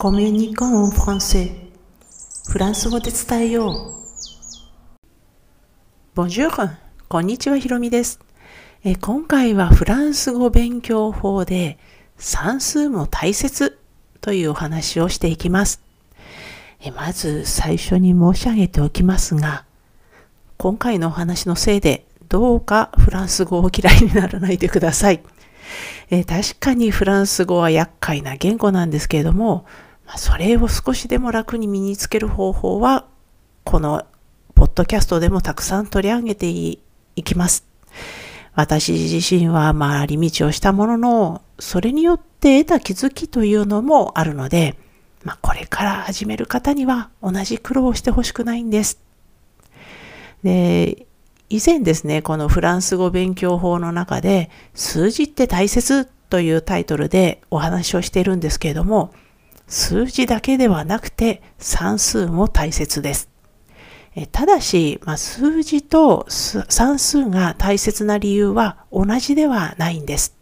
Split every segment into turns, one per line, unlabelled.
コミュニコンフランセフランス語で伝えよう。Bonjour! こんにちは、ひろみです。え今回はフランス語勉強法で算数も大切というお話をしていきます。えまず最初に申し上げておきますが、今回のお話のせいでどうかフランス語を嫌いにならないでください。え確かにフランス語は厄介な言語なんですけれども、それを少しでも楽に身につける方法は、このポッドキャストでもたくさん取り上げていきます。私自身は回り道をしたものの、それによって得た気づきというのもあるので、まあ、これから始める方には同じ苦労をしてほしくないんです。で、以前ですね、このフランス語勉強法の中で、数字って大切というタイトルでお話をしているんですけれども、数字だけではなくて算数も大切です。ただし、まあ、数字と算数が大切な理由は同じではないんです。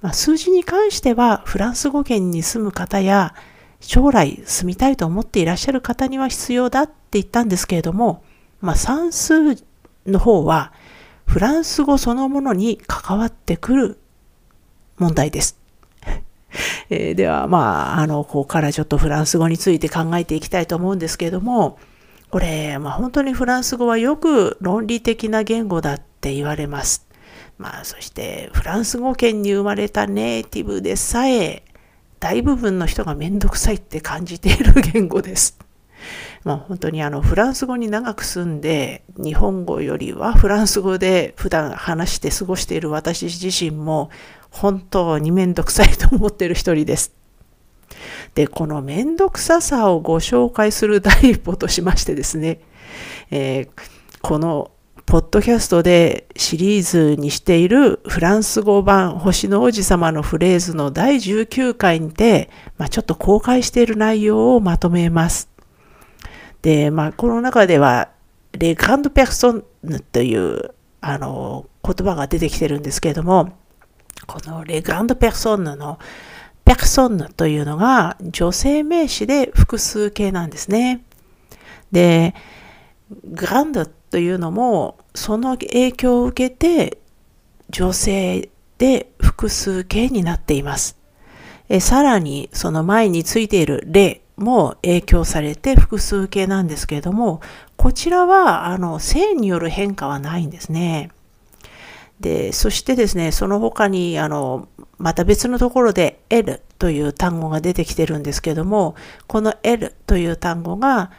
まあ、数字に関してはフランス語圏に住む方や将来住みたいと思っていらっしゃる方には必要だって言ったんですけれども、まあ、算数の方はフランス語そのものに関わってくる問題です。えー、では、まあ、あの、ここからちょっとフランス語について考えていきたいと思うんですけれども、これ、まあ、本当にフランス語はよく論理的な言語だって言われます。まあ、そしてフランス語圏に生まれたネイティブでさえ、大部分の人が面倒くさいって感じている言語です。まあ、本当にあのフランス語に長く住んで日本語よりはフランス語で普段話して過ごしている私自身も 本当にめんどくさいと思ってる一人です。で、このめんどくささをご紹介する第一歩としましてですね、えー、このポッドキャストでシリーズにしているフランス語版星の王子様のフレーズの第19回にて、まあ、ちょっと公開している内容をまとめます。で、まあ、この中では、レガンド・ペクソンヌという、あの、言葉が出てきてるんですけれども、このレガンド・ペクソンヌのペクソンヌというのが女性名詞で複数形なんですね。で、グランドというのもその影響を受けて女性で複数形になっています。えさらにその前についているレも影響されて複数形なんですけれども、こちらは、あの、性による変化はないんですね。で、そしてですね、その他に、あの、また別のところで L という単語が出てきてるんですけども、この L という単語が、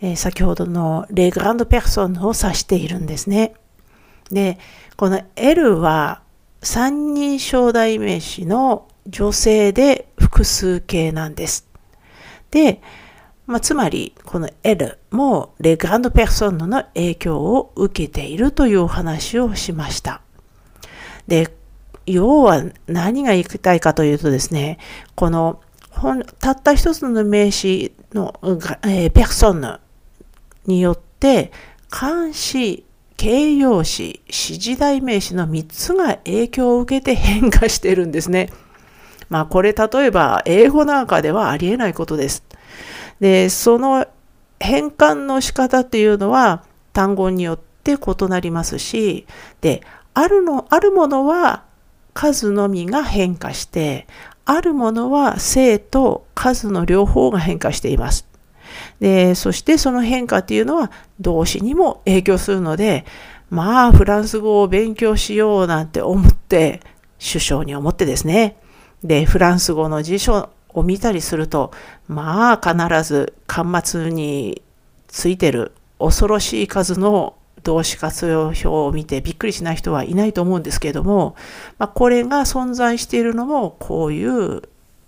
えー、先ほどのレグランドペクソンを指しているんですね。で、この L は三人称代名詞の女性で複数形なんです。で、まあ、つまり、この L もレグランドペルソンヌの影響を受けているというお話をしました。で、要は何が言いたいかというとですね、このたった一つの名詞の、えー、ペルソンヌによって、漢詞、形容詞、指示代名詞の3つが影響を受けて変化してるんですね。まあこれ例えば英語なんかではありえないことです。で、その変換の仕方っていうのは単語によって異なりますし、で、あるの、あるものは数のみが変化して、あるものは性と数の両方が変化しています。で、そしてその変化っていうのは動詞にも影響するので、まあフランス語を勉強しようなんて思って、首相に思ってですね、で、フランス語の辞書を見たりすると、まあ必ず端末についてる恐ろしい数の動詞活用表を見てびっくりしない人はいないと思うんですけれども、まあ、これが存在しているのもこういう、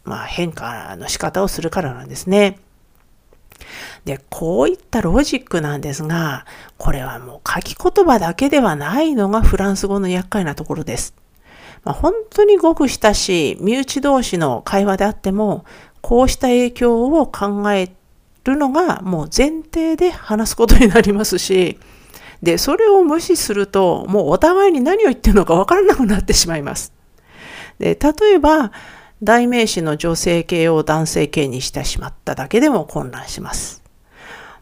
まあ、変化の仕方をするからなんですね。で、こういったロジックなんですが、これはもう書き言葉だけではないのがフランス語の厄介なところです。まあ、本当にごく親しい身内同士の会話であっても、こうした影響を考えるのがもう前提で話すことになりますし、で、それを無視すると、もうお互いに何を言ってるのかわからなくなってしまいます。で、例えば、代名詞の女性形を男性形にしてしまっただけでも混乱します。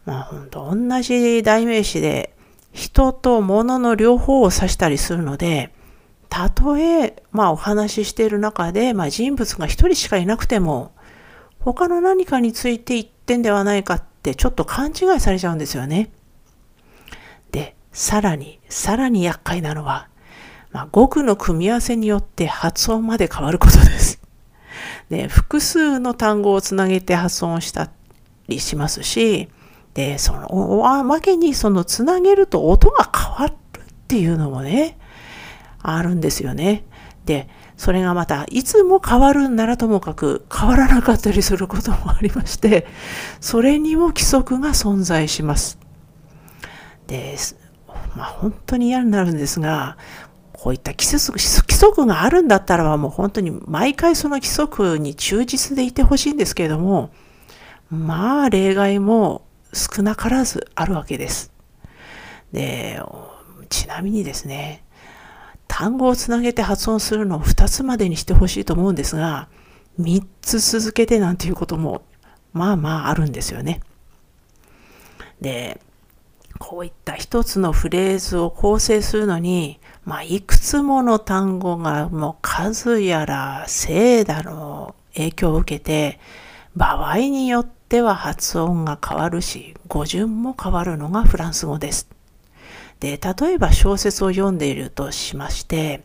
まあ本当同じ代名詞で人と物の両方を指したりするので、たとえ、まあお話ししている中で、まあ人物が一人しかいなくても、他の何かについて言ってんではないかってちょっと勘違いされちゃうんですよね。で、さらに、さらに厄介なのは、まあ、語句の組み合わせによって発音まで変わることです。で、複数の単語をつなげて発音したりしますし、で、その、おまけにそのつなげると音が変わるっていうのもね、あるんですよね。で、それがまた、いつも変わるんならともかく変わらなかったりすることもありまして、それにも規則が存在します。で、まあ本当に嫌になるんですが、こういった規則があるんだったらばもう本当に毎回その規則に忠実でいてほしいんですけれども、まあ例外も少なからずあるわけです。で、ちなみにですね、単語をつなげて発音するのを2つまでにしてほしいと思うんですが、3つ続けてなんていうことも、まあまああるんですよね。で、こういった一つのフレーズを構成するのに、まあ、いくつもの単語がもう数やら性だの影響を受けて、場合によっては発音が変わるし、語順も変わるのがフランス語です。で、例えば小説を読んでいるとしまして、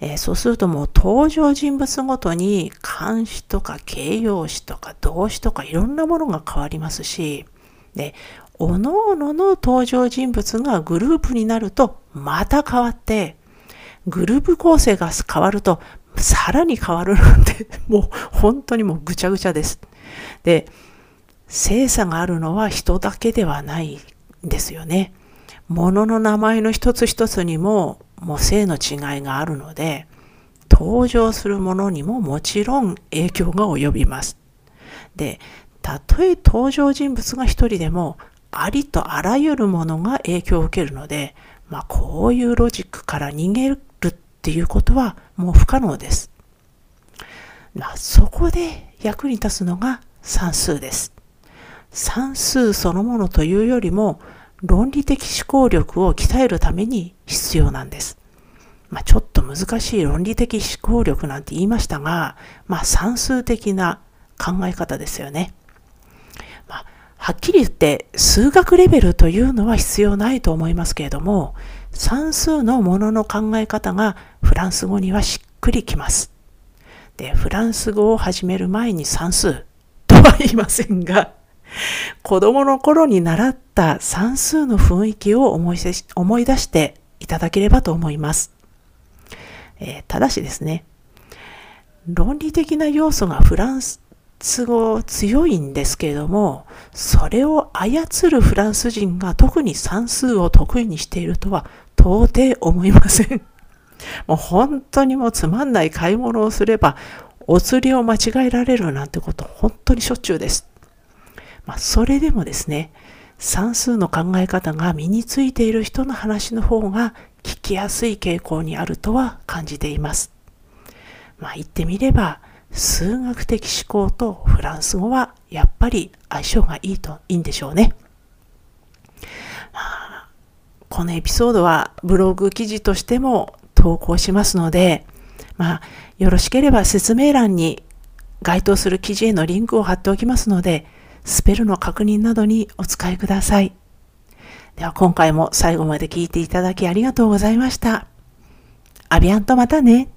えー、そうするともう登場人物ごとに漢詞とか形容詞とか動詞とかいろんなものが変わりますし、で、おのおのの登場人物がグループになるとまた変わって、グループ構成が変わるとさらに変わるなんて、もう本当にもうぐちゃぐちゃです。で、性差があるのは人だけではないんですよね。物の名前の一つ一つにももう性の違いがあるので、登場するものにももちろん影響が及びます。で、たとえ登場人物が一人でも、ありとあらゆるものが影響を受けるので、まあこういうロジックから逃げるっていうことはもう不可能です。まあ、そこで役に立つのが算数です。算数そのものというよりも、論理的思考力を鍛えるために必要なんです。まあ、ちょっと難しい論理的思考力なんて言いましたが、まあ、算数的な考え方ですよね。まあ、はっきり言って数学レベルというのは必要ないと思いますけれども、算数のものの考え方がフランス語にはしっくりきます。で、フランス語を始める前に算数とは言いませんが、子供の頃に習った算数の雰囲気を思い思い出していただければと思います。えー、ただしですね、論理的な要素がフランス語強いんですけれども、それを操るフランス人が特に算数を得意にしているとは到底思いません。もう本当にもうつまんない買い物をすれば、お釣りを間違えられるなんてこと本当にしょっちゅうです。まあ、それでもですね、算数の考え方が身についている人の話の方が聞きやすい傾向にあるとは感じています。まあ言ってみれば、数学的思考とフランス語はやっぱり相性がいいといいんでしょうね。まあ、このエピソードはブログ記事としても投稿しますので、まあ、よろしければ説明欄に該当する記事へのリンクを貼っておきますので、スペルの確認などにお使いください。では今回も最後まで聞いていただきありがとうございました。アビアンとまたね。